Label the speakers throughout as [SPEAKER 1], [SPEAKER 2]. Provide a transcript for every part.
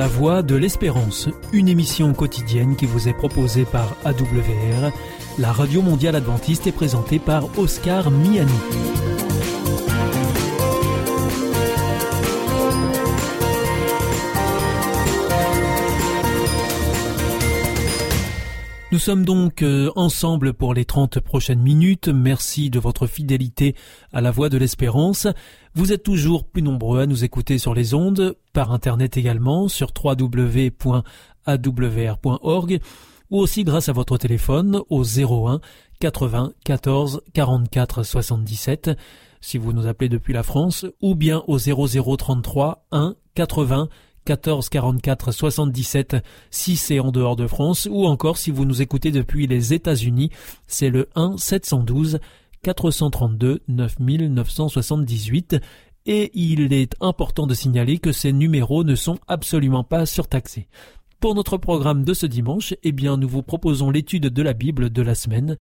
[SPEAKER 1] La Voix de l'Espérance, une émission quotidienne qui vous est proposée par AWR, la radio mondiale adventiste est présentée par Oscar Miani. Sommes donc euh, ensemble pour les 30 prochaines minutes. Merci de votre fidélité à la voix de l'espérance. Vous êtes toujours plus nombreux à nous écouter sur les ondes, par Internet également, sur www.awr.org, ou aussi grâce à votre téléphone au 01 80 14 44 77 si vous nous appelez depuis la France, ou bien au 0033 1 80 14 44 77 si c'est en dehors de France ou encore si vous nous écoutez depuis les États-Unis, c'est le 1 712 432 9978 et il est important de signaler que ces numéros ne sont absolument pas surtaxés. Pour notre programme de ce dimanche, eh bien, nous vous proposons l'étude de la Bible de la semaine.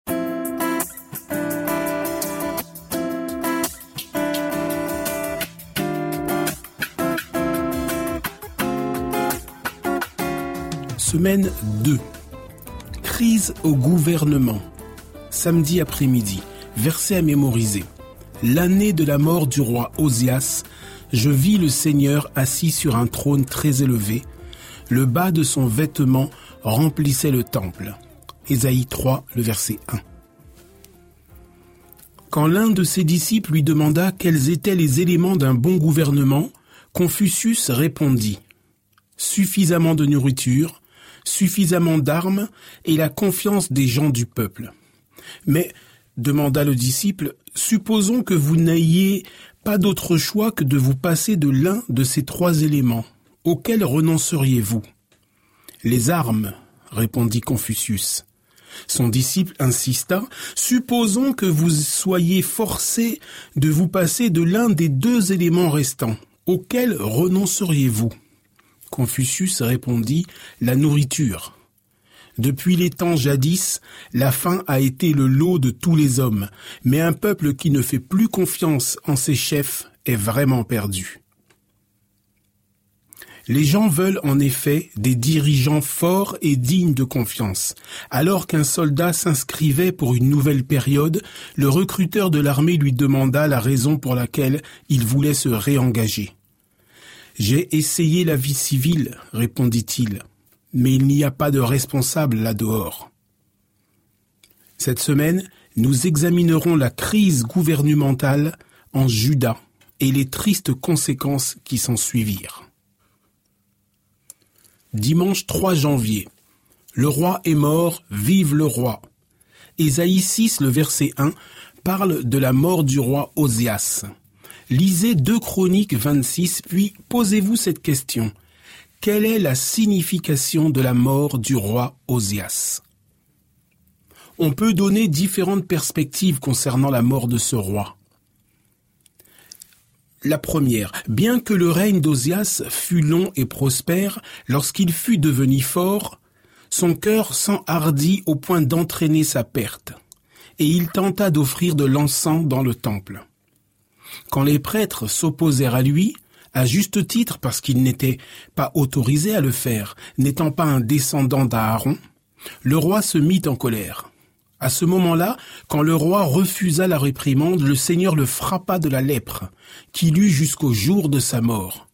[SPEAKER 2] Semaine 2. Crise au gouvernement. Samedi après-midi. Verset à mémoriser. L'année de la mort du roi Osias, je vis le Seigneur assis sur un trône très élevé. Le bas de son vêtement remplissait le temple. Ésaïe 3, le verset 1. Quand l'un de ses disciples lui demanda quels étaient les éléments d'un bon gouvernement, Confucius répondit Suffisamment de nourriture, suffisamment d'armes et la confiance des gens du peuple. Mais, demanda le disciple, supposons que vous n'ayez pas d'autre choix que de vous passer de l'un de ces trois éléments. Auxquels renonceriez-vous? Les armes, répondit Confucius. Son disciple insista, supposons que vous soyez forcé de vous passer de l'un des deux éléments restants. Auxquels renonceriez-vous? Confucius répondit La nourriture. Depuis les temps jadis, la faim a été le lot de tous les hommes, mais un peuple qui ne fait plus confiance en ses chefs est vraiment perdu. Les gens veulent en effet des dirigeants forts et dignes de confiance. Alors qu'un soldat s'inscrivait pour une nouvelle période, le recruteur de l'armée lui demanda la raison pour laquelle il voulait se réengager. J'ai essayé la vie civile, répondit-il, mais il n'y a pas de responsable là-dehors. Cette semaine, nous examinerons la crise gouvernementale en Juda et les tristes conséquences qui s'en suivirent. Dimanche 3 janvier. Le roi est mort, vive le roi. Ésaïe 6, le verset 1, parle de la mort du roi Osias. Lisez 2 Chroniques 26, puis posez-vous cette question. Quelle est la signification de la mort du roi Osias? On peut donner différentes perspectives concernant la mort de ce roi. La première, bien que le règne d'Osias fût long et prospère, lorsqu'il fut devenu fort, son cœur s'enhardit au point d'entraîner sa perte, et il tenta d'offrir de l'encens dans le temple. Quand les prêtres s'opposèrent à lui, à juste titre parce qu'il n'était pas autorisé à le faire, n'étant pas un descendant d'Aaron, le roi se mit en colère. À ce moment-là, quand le roi refusa la réprimande, le Seigneur le frappa de la lèpre, qu'il eut jusqu'au jour de sa mort.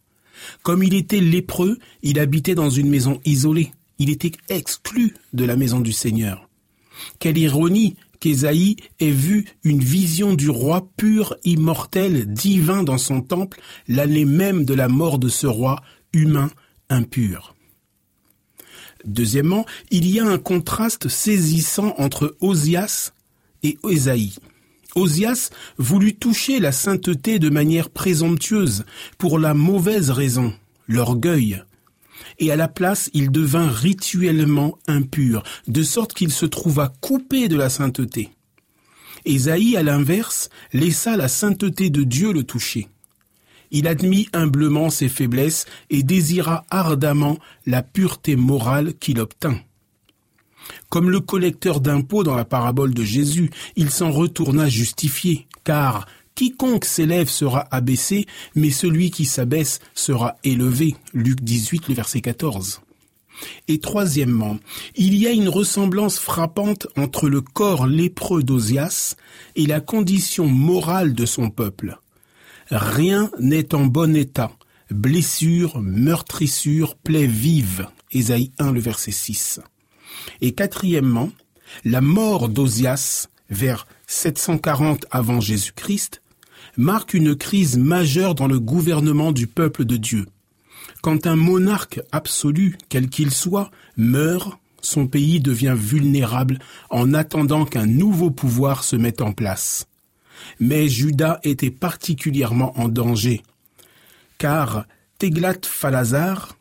[SPEAKER 2] Comme il était lépreux, il habitait dans une maison isolée. Il était exclu de la maison du Seigneur. Quelle ironie qu'Ésaïe ait vu une vision du roi pur, immortel, divin dans son temple, l'année même de la mort de ce roi humain impur. Deuxièmement, il y a un contraste saisissant entre Osias et Ésaïe. Osias voulut toucher la sainteté de manière présomptueuse, pour la mauvaise raison, l'orgueil et à la place il devint rituellement impur, de sorte qu'il se trouva coupé de la sainteté. Ésaïe, à l'inverse, laissa la sainteté de Dieu le toucher. Il admit humblement ses faiblesses et désira ardemment la pureté morale qu'il obtint. Comme le collecteur d'impôts dans la parabole de Jésus, il s'en retourna justifié, car Quiconque s'élève sera abaissé, mais celui qui s'abaisse sera élevé. Luc 18, le verset 14. Et troisièmement, il y a une ressemblance frappante entre le corps lépreux d'Osias et la condition morale de son peuple. Rien n'est en bon état. Blessures, meurtrissures, plaies vives. Ésaïe 1, le verset 6. Et quatrièmement, la mort d'Osias vers 740 avant Jésus-Christ marque une crise majeure dans le gouvernement du peuple de Dieu. Quand un monarque absolu, quel qu'il soit, meurt, son pays devient vulnérable en attendant qu'un nouveau pouvoir se mette en place. Mais Juda était particulièrement en danger, car Teglat-Phalazar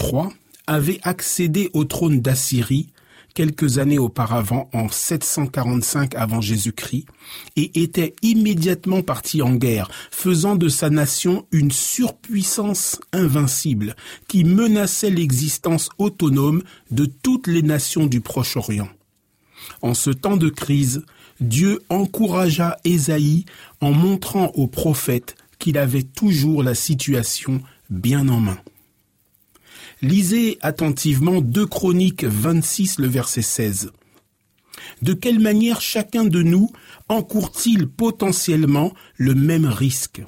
[SPEAKER 2] III avait accédé au trône d'Assyrie quelques années auparavant, en 745 avant Jésus-Christ, et était immédiatement parti en guerre, faisant de sa nation une surpuissance invincible qui menaçait l'existence autonome de toutes les nations du Proche-Orient. En ce temps de crise, Dieu encouragea Ésaïe en montrant au prophète qu'il avait toujours la situation bien en main. Lisez attentivement 2 Chroniques 26, le verset 16. De quelle manière chacun de nous encourt-il potentiellement le même risque?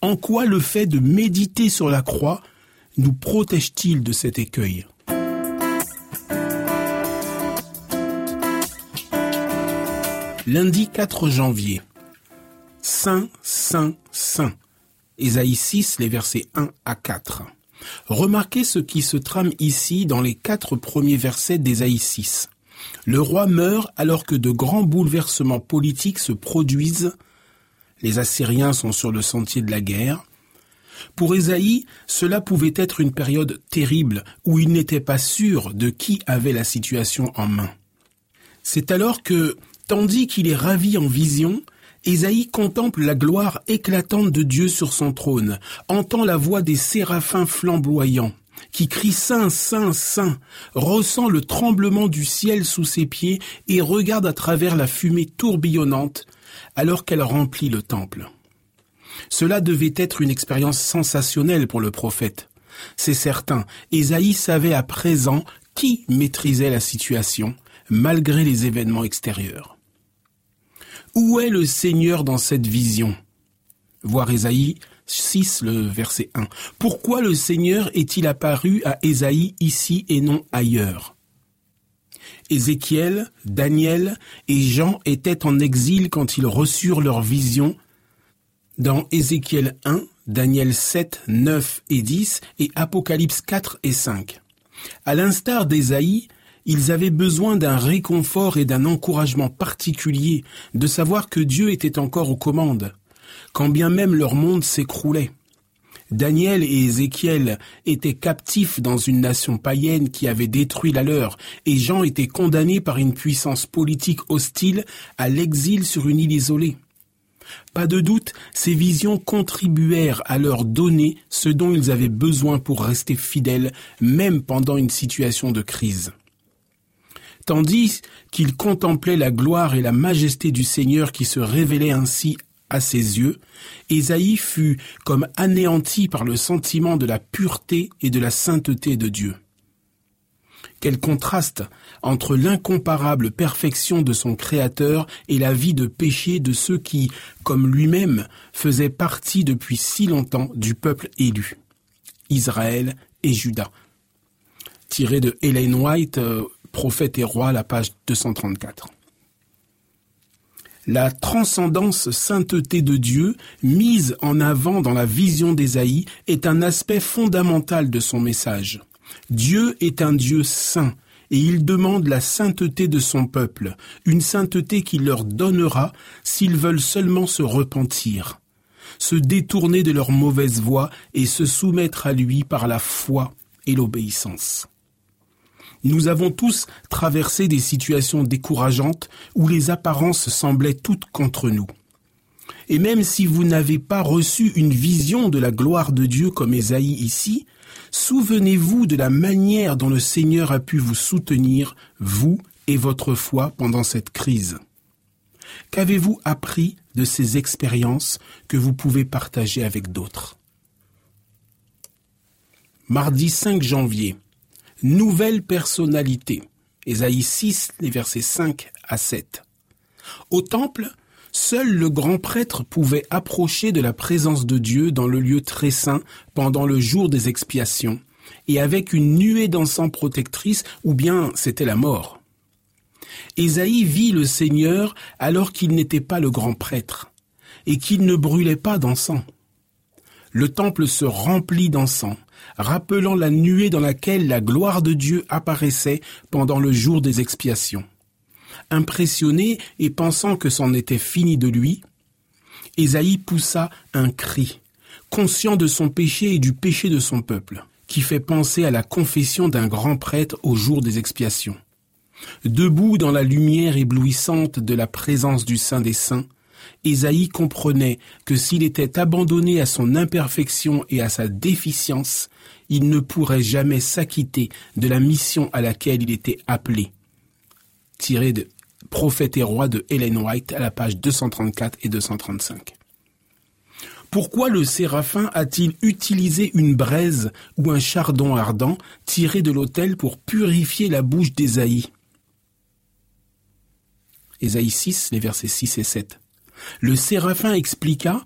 [SPEAKER 2] En quoi le fait de méditer sur la croix nous protège-t-il de cet écueil? Lundi 4 janvier. Saint, Saint, Saint. Ésaïe 6, les versets 1 à 4. Remarquez ce qui se trame ici dans les quatre premiers versets d'Ésaïe 6. Le roi meurt alors que de grands bouleversements politiques se produisent. Les Assyriens sont sur le sentier de la guerre. Pour Ésaïe, cela pouvait être une période terrible où il n'était pas sûr de qui avait la situation en main. C'est alors que, tandis qu'il est ravi en vision, Ésaïe contemple la gloire éclatante de Dieu sur son trône, entend la voix des séraphins flamboyants, qui crient Saint, Saint, Saint, ressent le tremblement du ciel sous ses pieds et regarde à travers la fumée tourbillonnante alors qu'elle remplit le temple. Cela devait être une expérience sensationnelle pour le prophète. C'est certain, Ésaïe savait à présent qui maîtrisait la situation, malgré les événements extérieurs. Où est le Seigneur dans cette vision? Voir Ésaïe 6, le verset 1. Pourquoi le Seigneur est-il apparu à Ésaïe ici et non ailleurs? Ézéchiel, Daniel et Jean étaient en exil quand ils reçurent leur vision dans Ézéchiel 1, Daniel 7, 9 et 10 et Apocalypse 4 et 5. À l'instar d'Ésaïe, ils avaient besoin d'un réconfort et d'un encouragement particulier, de savoir que Dieu était encore aux commandes, quand bien même leur monde s'écroulait. Daniel et Ézéchiel étaient captifs dans une nation païenne qui avait détruit la leur, et Jean était condamné par une puissance politique hostile à l'exil sur une île isolée. Pas de doute, ces visions contribuèrent à leur donner ce dont ils avaient besoin pour rester fidèles, même pendant une situation de crise. Tandis qu'il contemplait la gloire et la majesté du Seigneur qui se révélait ainsi à ses yeux, Ésaïe fut comme anéanti par le sentiment de la pureté et de la sainteté de Dieu. Quel contraste entre l'incomparable perfection de son Créateur et la vie de péché de ceux qui, comme lui-même, faisaient partie depuis si longtemps du peuple élu, Israël et Judas. Tiré de White, euh, Prophète et roi, la page 234. La transcendance sainteté de Dieu, mise en avant dans la vision d'Ésaïe, est un aspect fondamental de son message. Dieu est un Dieu saint, et il demande la sainteté de son peuple, une sainteté qu'il leur donnera s'ils veulent seulement se repentir, se détourner de leur mauvaise voie et se soumettre à lui par la foi et l'obéissance. Nous avons tous traversé des situations décourageantes où les apparences semblaient toutes contre nous. Et même si vous n'avez pas reçu une vision de la gloire de Dieu comme Ésaïe ici, souvenez-vous de la manière dont le Seigneur a pu vous soutenir, vous et votre foi, pendant cette crise. Qu'avez-vous appris de ces expériences que vous pouvez partager avec d'autres? Mardi 5 janvier. Nouvelle personnalité. Ésaïe 6, les versets 5 à 7. Au temple, seul le grand prêtre pouvait approcher de la présence de Dieu dans le lieu très saint pendant le jour des expiations, et avec une nuée d'encens protectrice, ou bien c'était la mort. Ésaïe vit le Seigneur alors qu'il n'était pas le grand prêtre, et qu'il ne brûlait pas d'encens. Le temple se remplit d'encens, rappelant la nuée dans laquelle la gloire de Dieu apparaissait pendant le jour des expiations. Impressionné et pensant que c'en était fini de lui, Ésaïe poussa un cri, conscient de son péché et du péché de son peuple, qui fait penser à la confession d'un grand prêtre au jour des expiations. Debout dans la lumière éblouissante de la présence du Saint des Saints, Ésaïe comprenait que s'il était abandonné à son imperfection et à sa déficience, il ne pourrait jamais s'acquitter de la mission à laquelle il était appelé. Tiré de Prophète et roi de Helen White à la page 234 et 235. Pourquoi le séraphin a-t-il utilisé une braise ou un chardon ardent tiré de l'autel pour purifier la bouche d'Ésaïe? Ésaïe 6, les versets 6 et 7. Le séraphin expliqua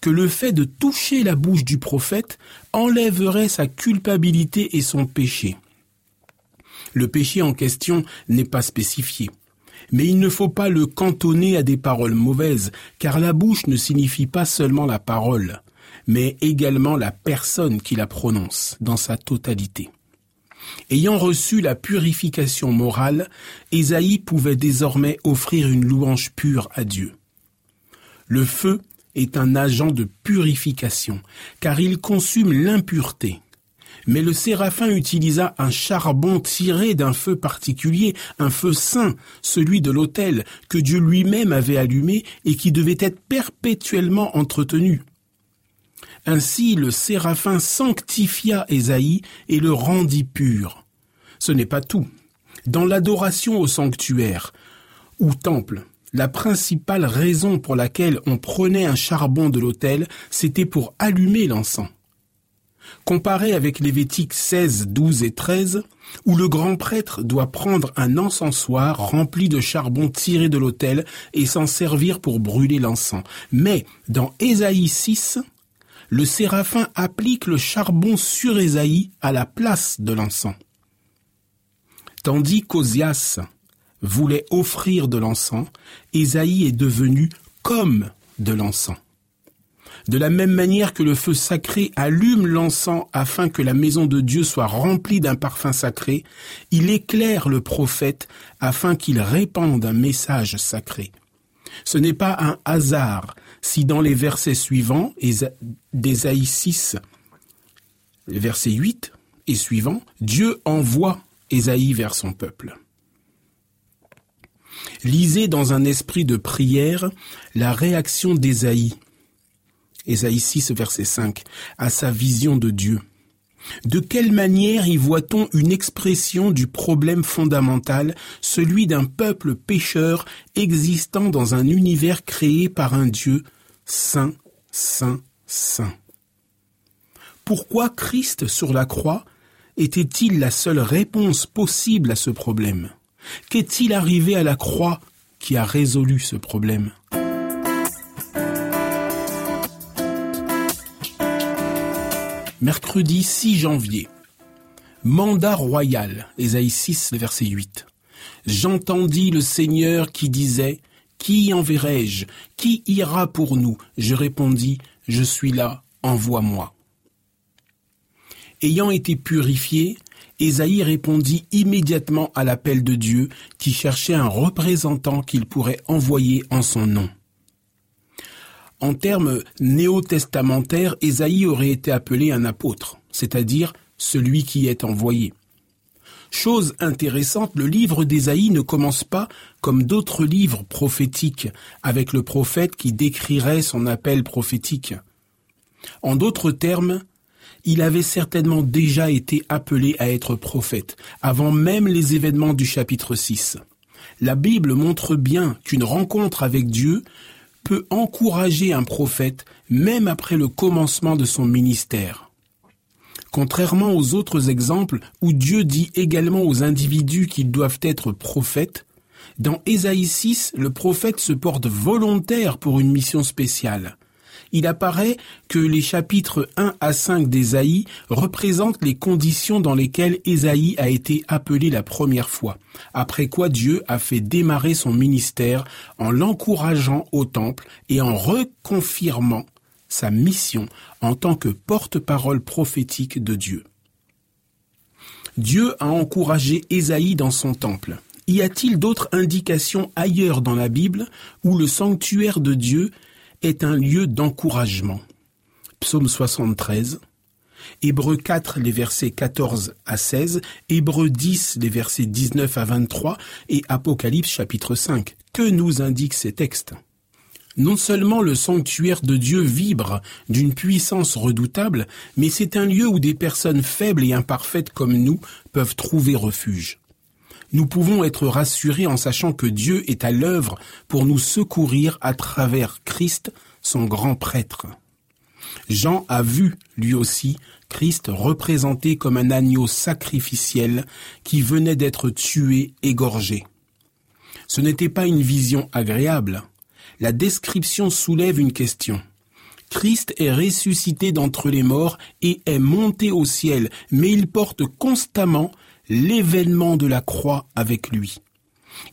[SPEAKER 2] que le fait de toucher la bouche du prophète enlèverait sa culpabilité et son péché. Le péché en question n'est pas spécifié. Mais il ne faut pas le cantonner à des paroles mauvaises, car la bouche ne signifie pas seulement la parole, mais également la personne qui la prononce dans sa totalité. Ayant reçu la purification morale, Ésaïe pouvait désormais offrir une louange pure à Dieu. Le feu est un agent de purification, car il consume l'impureté. Mais le séraphin utilisa un charbon tiré d'un feu particulier, un feu saint, celui de l'autel, que Dieu lui-même avait allumé et qui devait être perpétuellement entretenu. Ainsi le séraphin sanctifia Ésaïe et le rendit pur. Ce n'est pas tout. Dans l'adoration au sanctuaire ou temple, la principale raison pour laquelle on prenait un charbon de l'autel, c'était pour allumer l'encens. Comparé avec Lévitique 16, 12 et 13, où le grand prêtre doit prendre un encensoir rempli de charbon tiré de l'autel et s'en servir pour brûler l'encens. Mais dans Ésaïe 6, le séraphin applique le charbon sur Ésaïe à la place de l'encens. Tandis qu'Osias voulait offrir de l'encens, Ésaïe est devenu comme de l'encens. De la même manière que le feu sacré allume l'encens afin que la maison de Dieu soit remplie d'un parfum sacré, il éclaire le prophète afin qu'il répande un message sacré. Ce n'est pas un hasard si dans les versets suivants d'Ésaïe 6, verset 8 et suivant, Dieu envoie Ésaïe vers son peuple. Lisez dans un esprit de prière la réaction d'Ésaïe, Ésaïe 6, verset 5, à sa vision de Dieu. De quelle manière y voit-on une expression du problème fondamental, celui d'un peuple pécheur existant dans un univers créé par un Dieu saint, saint, saint? Pourquoi Christ sur la croix était-il la seule réponse possible à ce problème? Qu'est-il arrivé à la croix qui a résolu ce problème Mercredi 6 janvier. Mandat royal, Ésaïe 6, verset 8. J'entendis le Seigneur qui disait, Qui enverrai-je? Qui ira pour nous? Je répondis, Je suis là, envoie-moi. Ayant été purifié, Ésaïe répondit immédiatement à l'appel de Dieu qui cherchait un représentant qu'il pourrait envoyer en son nom. En termes néo-testamentaires, Ésaïe aurait été appelé un apôtre, c'est-à-dire celui qui est envoyé. Chose intéressante, le livre d'Ésaïe ne commence pas comme d'autres livres prophétiques, avec le prophète qui décrirait son appel prophétique. En d'autres termes, il avait certainement déjà été appelé à être prophète, avant même les événements du chapitre 6. La Bible montre bien qu'une rencontre avec Dieu peut encourager un prophète même après le commencement de son ministère. Contrairement aux autres exemples où Dieu dit également aux individus qu'ils doivent être prophètes, dans Ésaïe 6, le prophète se porte volontaire pour une mission spéciale. Il apparaît que les chapitres 1 à 5 d'Ésaïe représentent les conditions dans lesquelles Ésaïe a été appelé la première fois, après quoi Dieu a fait démarrer son ministère en l'encourageant au temple et en reconfirmant sa mission en tant que porte-parole prophétique de Dieu. Dieu a encouragé Ésaïe dans son temple. Y a-t-il d'autres indications ailleurs dans la Bible où le sanctuaire de Dieu est un lieu d'encouragement Psaume 73, Hébreux 4, les versets 14 à 16, Hébreux 10, les versets 19 à 23 et Apocalypse chapitre 5. Que nous indiquent ces textes? Non seulement le sanctuaire de Dieu vibre d'une puissance redoutable, mais c'est un lieu où des personnes faibles et imparfaites comme nous peuvent trouver refuge. Nous pouvons être rassurés en sachant que Dieu est à l'œuvre pour nous secourir à travers Christ, son grand prêtre. Jean a vu, lui aussi, Christ représenté comme un agneau sacrificiel qui venait d'être tué, égorgé. Ce n'était pas une vision agréable, la description soulève une question. Christ est ressuscité d'entre les morts et est monté au ciel, mais il porte constamment l'événement de la croix avec lui.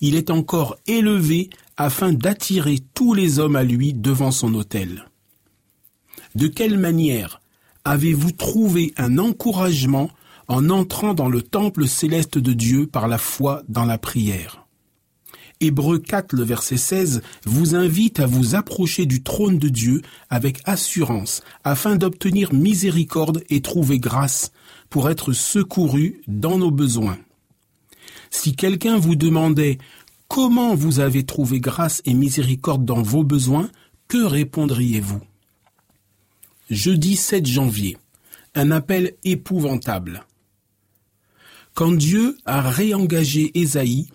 [SPEAKER 2] Il est encore élevé afin d'attirer tous les hommes à lui devant son autel. De quelle manière avez-vous trouvé un encouragement en entrant dans le temple céleste de Dieu par la foi dans la prière? Hébreu 4, le verset 16, vous invite à vous approcher du trône de Dieu avec assurance, afin d'obtenir miséricorde et trouver grâce pour être secouru dans nos besoins. Si quelqu'un vous demandait comment vous avez trouvé grâce et miséricorde dans vos besoins, que répondriez-vous? Jeudi 7 janvier, un appel épouvantable. Quand Dieu a réengagé Ésaïe,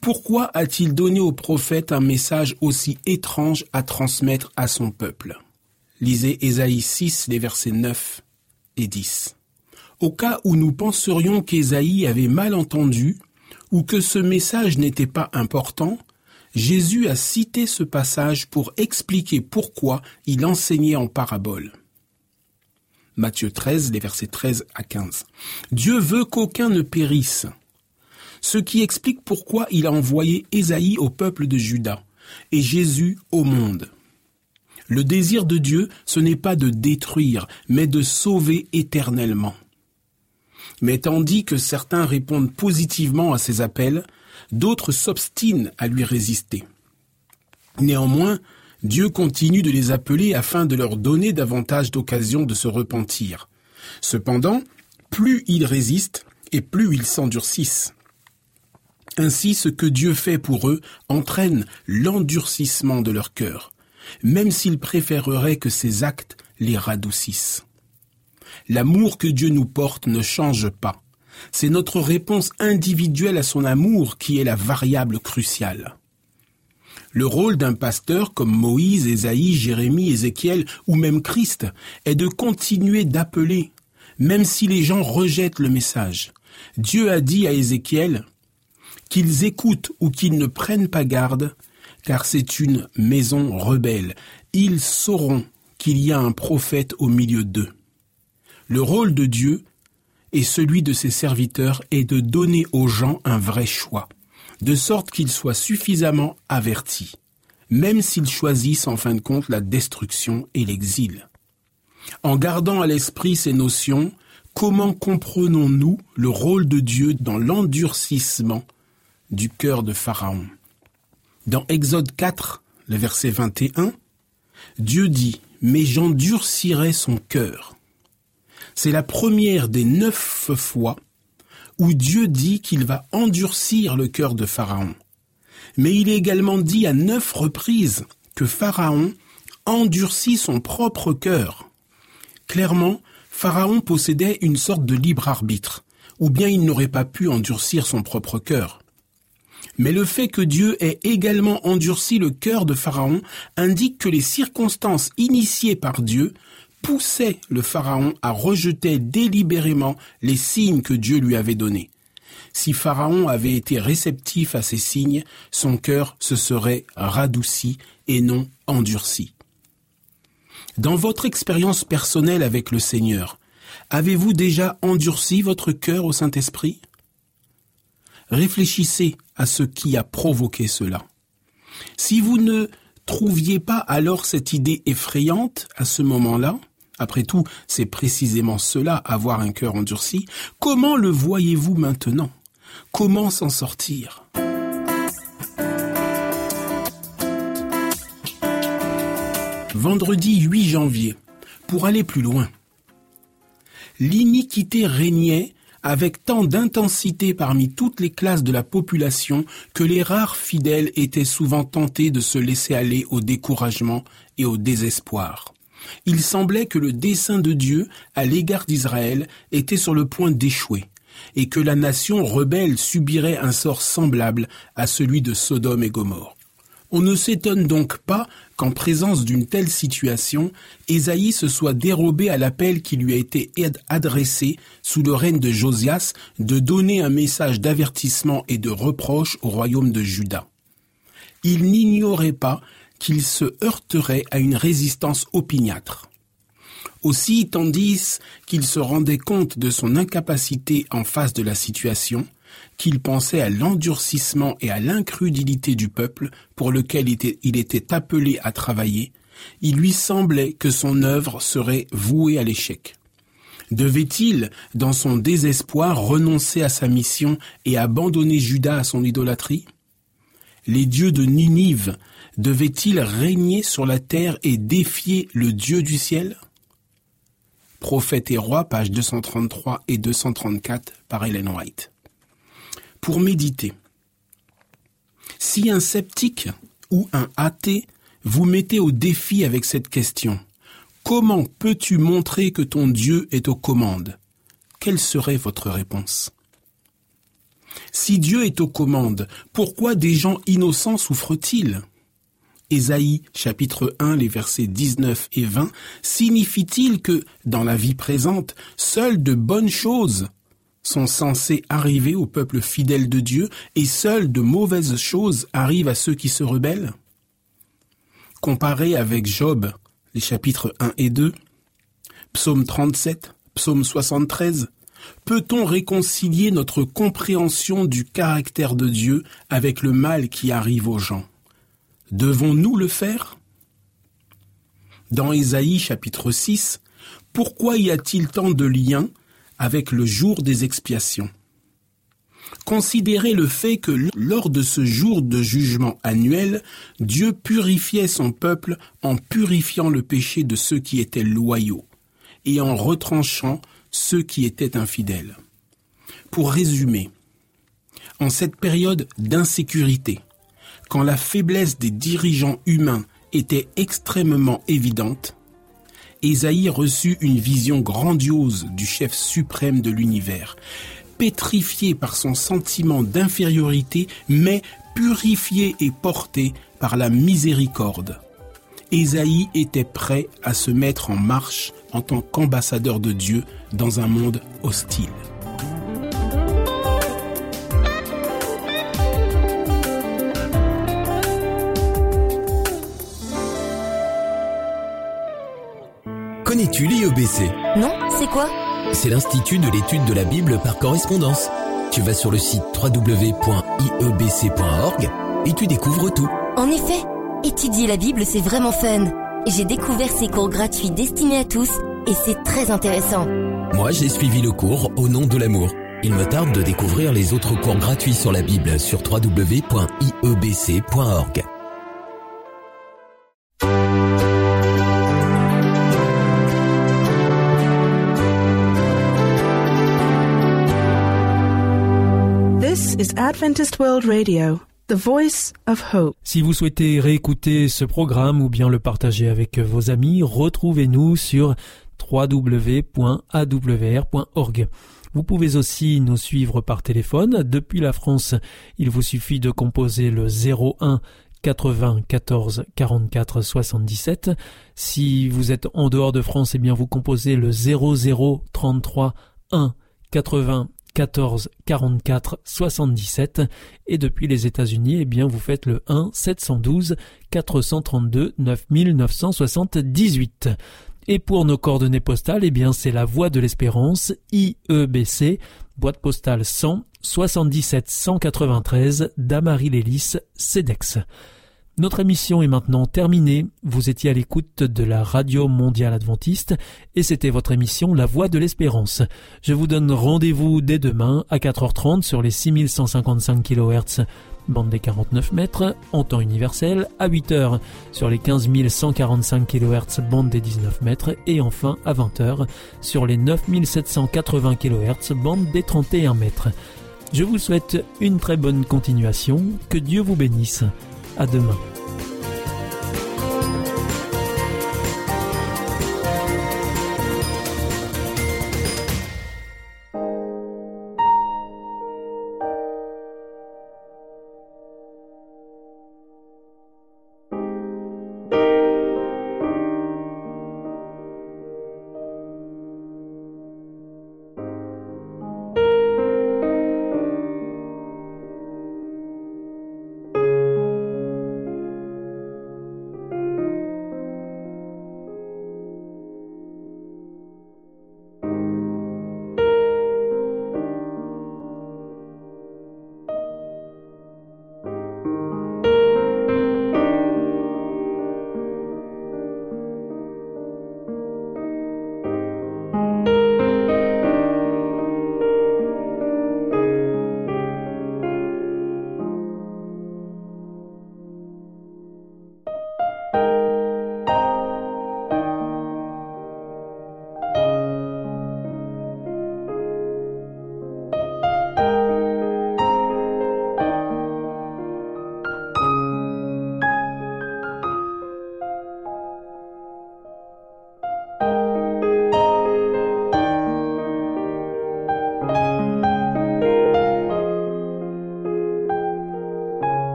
[SPEAKER 2] pourquoi a-t-il donné au prophète un message aussi étrange à transmettre à son peuple? Lisez Ésaïe 6, les versets 9 et 10. Au cas où nous penserions qu'Ésaïe avait mal entendu ou que ce message n'était pas important, Jésus a cité ce passage pour expliquer pourquoi il enseignait en parabole. Matthieu 13, les versets 13 à 15. Dieu veut qu'aucun ne périsse, ce qui explique pourquoi il a envoyé Ésaïe au peuple de Juda et Jésus au monde. Le désir de Dieu, ce n'est pas de détruire, mais de sauver éternellement. Mais tandis que certains répondent positivement à ses appels, d'autres s'obstinent à lui résister. Néanmoins, Dieu continue de les appeler afin de leur donner davantage d'occasions de se repentir. Cependant, plus ils résistent et plus ils s'endurcissent. Ainsi, ce que Dieu fait pour eux entraîne l'endurcissement de leur cœur, même s'ils préféreraient que ces actes les radoucissent. L'amour que Dieu nous porte ne change pas. C'est notre réponse individuelle à son amour qui est la variable cruciale. Le rôle d'un pasteur comme Moïse, Ésaïe, Jérémie, Ézéchiel ou même Christ est de continuer d'appeler, même si les gens rejettent le message. Dieu a dit à Ézéchiel, qu'ils écoutent ou qu'ils ne prennent pas garde, car c'est une maison rebelle. Ils sauront qu'il y a un prophète au milieu d'eux. Le rôle de Dieu et celui de ses serviteurs est de donner aux gens un vrai choix, de sorte qu'ils soient suffisamment avertis, même s'ils choisissent en fin de compte la destruction et l'exil. En gardant à l'esprit ces notions, comment comprenons-nous le rôle de Dieu dans l'endurcissement du cœur de Pharaon? Dans Exode 4, le verset 21, Dieu dit, mais j'endurcirai son cœur. C'est la première des neuf fois où Dieu dit qu'il va endurcir le cœur de Pharaon. Mais il est également dit à neuf reprises que Pharaon endurcit son propre cœur. Clairement, Pharaon possédait une sorte de libre arbitre, ou bien il n'aurait pas pu endurcir son propre cœur. Mais le fait que Dieu ait également endurci le cœur de Pharaon indique que les circonstances initiées par Dieu poussaient le Pharaon à rejeter délibérément les signes que Dieu lui avait donnés. Si Pharaon avait été réceptif à ces signes, son cœur se serait radouci et non endurci. Dans votre expérience personnelle avec le Seigneur, avez-vous déjà endurci votre cœur au Saint-Esprit? Réfléchissez à ce qui a provoqué cela. Si vous ne trouviez pas alors cette idée effrayante à ce moment-là, après tout, c'est précisément cela, avoir un cœur endurci, comment le voyez-vous maintenant? Comment s'en sortir? Vendredi 8 janvier, pour aller plus loin. L'iniquité régnait avec tant d'intensité parmi toutes les classes de la population que les rares fidèles étaient souvent tentés de se laisser aller au découragement et au désespoir. Il semblait que le dessein de Dieu à l'égard d'Israël était sur le point d'échouer, et que la nation rebelle subirait un sort semblable à celui de Sodome et Gomorre. On ne s'étonne donc pas qu'en présence d'une telle situation, Ésaïe se soit dérobé à l'appel qui lui a été adressé sous le règne de Josias de donner un message d'avertissement et de reproche au royaume de Juda. Il n'ignorait pas qu'il se heurterait à une résistance opiniâtre. Aussi, tandis qu'il se rendait compte de son incapacité en face de la situation, qu'il pensait à l'endurcissement et à l'incrudilité du peuple pour lequel il était, appelé à travailler, il lui semblait que son œuvre serait vouée à l'échec. Devait-il, dans son désespoir, renoncer à sa mission et abandonner Judas à son idolâtrie? Les dieux de Ninive devaient-ils régner sur la terre et défier le Dieu du ciel? Prophète et roi, pages 233 et 234 par Ellen White. Pour méditer. Si un sceptique ou un athée vous mettez au défi avec cette question, comment peux-tu montrer que ton Dieu est aux commandes? Quelle serait votre réponse? Si Dieu est aux commandes, pourquoi des gens innocents souffrent-ils? Ésaïe chapitre 1, les versets 19 et 20, signifie-t-il que, dans la vie présente, seules de bonnes choses sont censées arriver au peuple fidèle de Dieu et seules de mauvaises choses arrivent à ceux qui se rebellent? Comparé avec Job, les chapitres 1 et 2, Psaume 37, Psaume 73, peut-on réconcilier notre compréhension du caractère de Dieu avec le mal qui arrive aux gens? Devons-nous le faire? Dans Ésaïe chapitre 6, pourquoi y a-t-il tant de liens avec le jour des expiations? Considérez le fait que lors de ce jour de jugement annuel, Dieu purifiait son peuple en purifiant le péché de ceux qui étaient loyaux et en retranchant ceux qui étaient infidèles. Pour résumer, en cette période d'insécurité, quand la faiblesse des dirigeants humains était extrêmement évidente, Ésaïe reçut une vision grandiose du chef suprême de l'univers, pétrifié par son sentiment d'infériorité, mais purifié et porté par la miséricorde. Ésaïe était prêt à se mettre en marche en tant qu'ambassadeur de Dieu dans un monde hostile.
[SPEAKER 3] Connais-tu l'IEBC
[SPEAKER 4] Non, c'est quoi?
[SPEAKER 3] C'est l'Institut de l'étude de la Bible par correspondance. Tu vas sur le site www.iebc.org et tu découvres tout.
[SPEAKER 4] En effet, étudier la Bible, c'est vraiment fun. J'ai découvert ces cours gratuits destinés à tous et c'est très intéressant.
[SPEAKER 3] Moi, j'ai suivi le cours Au nom de l'amour. Il me tarde de découvrir les autres cours gratuits sur la Bible sur www.iebc.org.
[SPEAKER 1] Adventist World Radio, the voice of hope. Si vous souhaitez réécouter ce programme ou bien le partager avec vos amis, retrouvez-nous sur www.awr.org. Vous pouvez aussi nous suivre par téléphone. Depuis la France, il vous suffit de composer le 01 94 44 77. Si vous êtes en dehors de France, eh bien vous composez le 00 33 1 80 14 44 77 et depuis les États-Unis, eh bien vous faites le 1 712 432 9978. Et pour nos coordonnées postales, eh bien c'est la Voie de l'Espérance IEBC, boîte postale 100 77 193 Damary-Lélis, CEDEX. Notre émission est maintenant terminée. Vous étiez à l'écoute de la Radio Mondiale Adventiste et c'était votre émission La Voix de l'Espérance. Je vous donne rendez-vous dès demain à 4h30 sur les 6155 kHz bande des 49 mètres en temps universel, à 8h sur les 15 145 kHz bande des 19 mètres et enfin à 20h sur les 9780 kHz bande des 31 mètres. Je vous souhaite une très bonne continuation, que Dieu vous bénisse. À demain.